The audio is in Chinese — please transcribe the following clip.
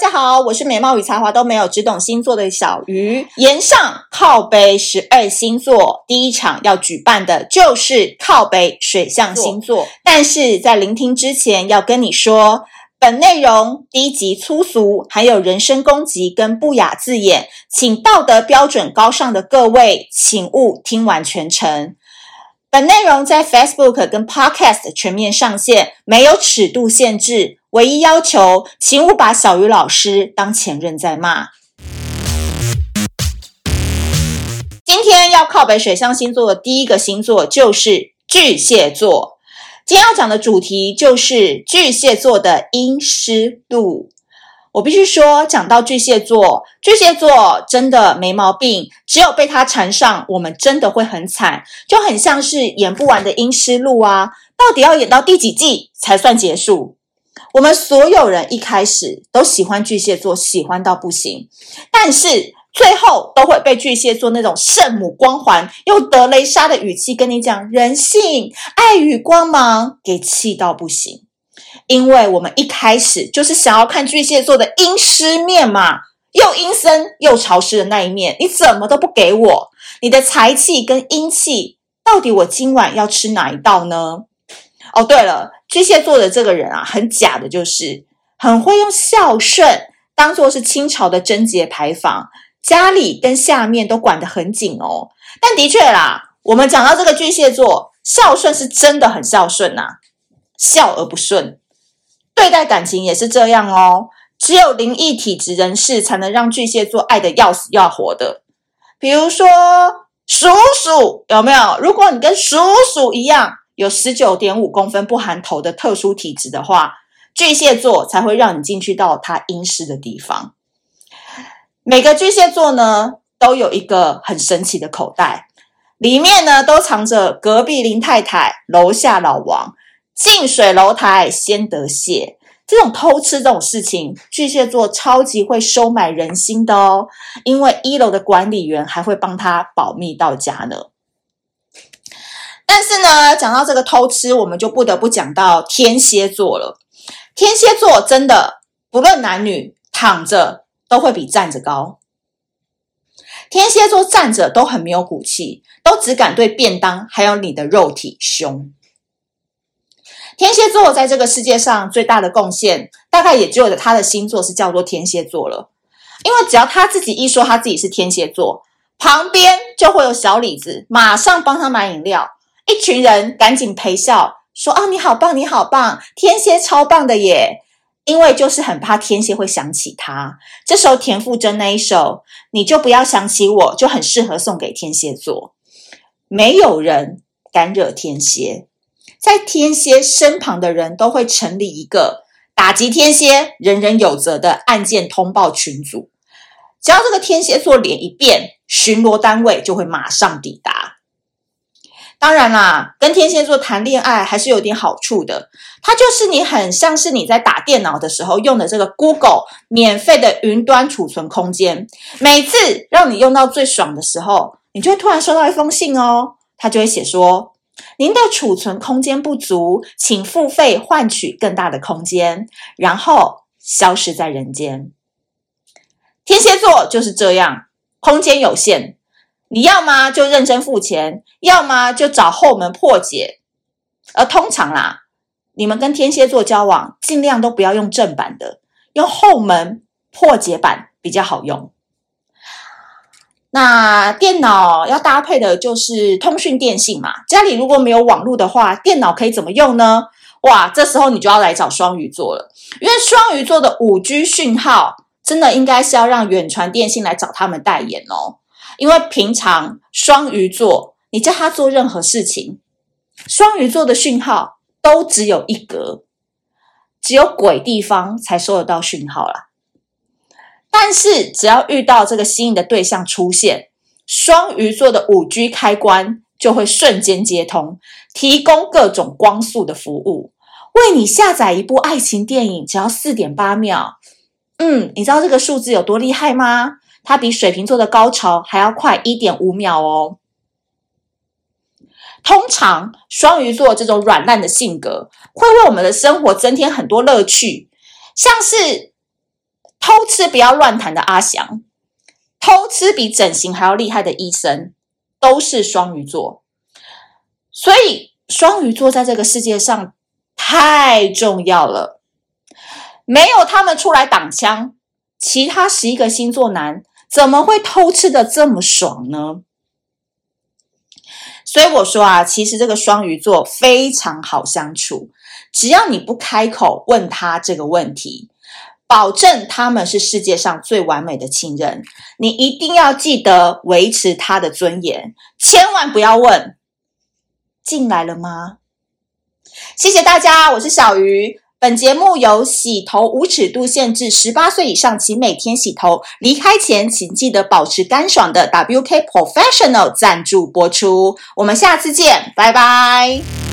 大家好，我是美貌与才华都没有，只懂星座的小鱼。炎上靠北十二星座第一场要举办的就是靠北水象星座，但是在聆听之前要跟你说，本内容低级粗俗，还有人身攻击跟不雅字眼，请道德标准高尚的各位，请勿听完全程。本内容在 Facebook 跟 Podcast 全面上线，没有尺度限制。唯一要求，请勿把小鱼老师当前任在骂。今天要靠北水象星座的第一个星座就是巨蟹座。今天要讲的主题就是巨蟹座的阴湿度。我必须说，讲到巨蟹座，巨蟹座真的没毛病。只有被他缠上，我们真的会很惨，就很像是演不完的阴尸路啊！到底要演到第几季才算结束？我们所有人一开始都喜欢巨蟹座，喜欢到不行，但是最后都会被巨蟹座那种圣母光环，用德雷莎的语气跟你讲人性、爱与光芒，给气到不行。因为我们一开始就是想要看巨蟹座的阴湿面嘛，又阴森又潮湿的那一面，你怎么都不给我？你的财气跟阴气，到底我今晚要吃哪一道呢？哦，对了，巨蟹座的这个人啊，很假的，就是很会用孝顺当做是清朝的贞节牌坊，家里跟下面都管得很紧哦。但的确啦，我们讲到这个巨蟹座，孝顺是真的很孝顺呐、啊，孝而不顺。对待感情也是这样哦，只有灵异体质人士才能让巨蟹座爱得要死要活的。比如说鼠鼠，有没有？如果你跟鼠鼠一样有十九点五公分不含头的特殊体质的话，巨蟹座才会让你进去到他阴湿的地方。每个巨蟹座呢，都有一个很神奇的口袋，里面呢都藏着隔壁林太太、楼下老王。近水楼台先得蟹，这种偷吃这种事情，巨蟹座超级会收买人心的哦。因为一楼的管理员还会帮他保密到家呢。但是呢，讲到这个偷吃，我们就不得不讲到天蝎座了。天蝎座真的不论男女，躺着都会比站着高。天蝎座站着都很没有骨气，都只敢对便当还有你的肉体凶。天蝎座在这个世界上最大的贡献，大概也只有他的星座是叫做天蝎座了。因为只要他自己一说他自己是天蝎座，旁边就会有小李子马上帮他买饮料，一群人赶紧陪笑说：“啊，你好棒，你好棒，天蝎超棒的耶！”因为就是很怕天蝎会想起他。这时候田馥甄那一首“你就不要想起我”就很适合送给天蝎座。没有人敢惹天蝎。在天蝎身旁的人都会成立一个打击天蝎、人人有责的案件通报群组。只要这个天蝎座脸一变，巡逻单位就会马上抵达。当然啦，跟天蝎座谈恋爱还是有点好处的。它就是你很像是你在打电脑的时候用的这个 Google 免费的云端储存空间。每次让你用到最爽的时候，你就会突然收到一封信哦，它就会写说。您的储存空间不足，请付费换取更大的空间，然后消失在人间。天蝎座就是这样，空间有限，你要么就认真付钱，要么就找后门破解。而通常啦，你们跟天蝎座交往，尽量都不要用正版的，用后门破解版比较好用。那电脑要搭配的就是通讯电信嘛。家里如果没有网络的话，电脑可以怎么用呢？哇，这时候你就要来找双鱼座了，因为双鱼座的五 G 讯号真的应该是要让远传电信来找他们代言哦。因为平常双鱼座，你叫他做任何事情，双鱼座的讯号都只有一格，只有鬼地方才收得到讯号啦。但是，只要遇到这个心仪的对象出现，双鱼座的五 G 开关就会瞬间接通，提供各种光速的服务，为你下载一部爱情电影只要四点八秒。嗯，你知道这个数字有多厉害吗？它比水瓶座的高潮还要快一点五秒哦。通常，双鱼座这种软烂的性格会为我们的生活增添很多乐趣，像是。偷吃不要乱谈的阿翔，偷吃比整形还要厉害的医生，都是双鱼座。所以双鱼座在这个世界上太重要了，没有他们出来挡枪，其他十一个星座男怎么会偷吃的这么爽呢？所以我说啊，其实这个双鱼座非常好相处，只要你不开口问他这个问题。保证他们是世界上最完美的情人，你一定要记得维持他的尊严，千万不要问进来了吗？谢谢大家，我是小鱼。本节目由洗头无尺度限制，十八岁以上请每天洗头，离开前请记得保持干爽的 WK Professional 赞助播出。我们下次见，拜拜。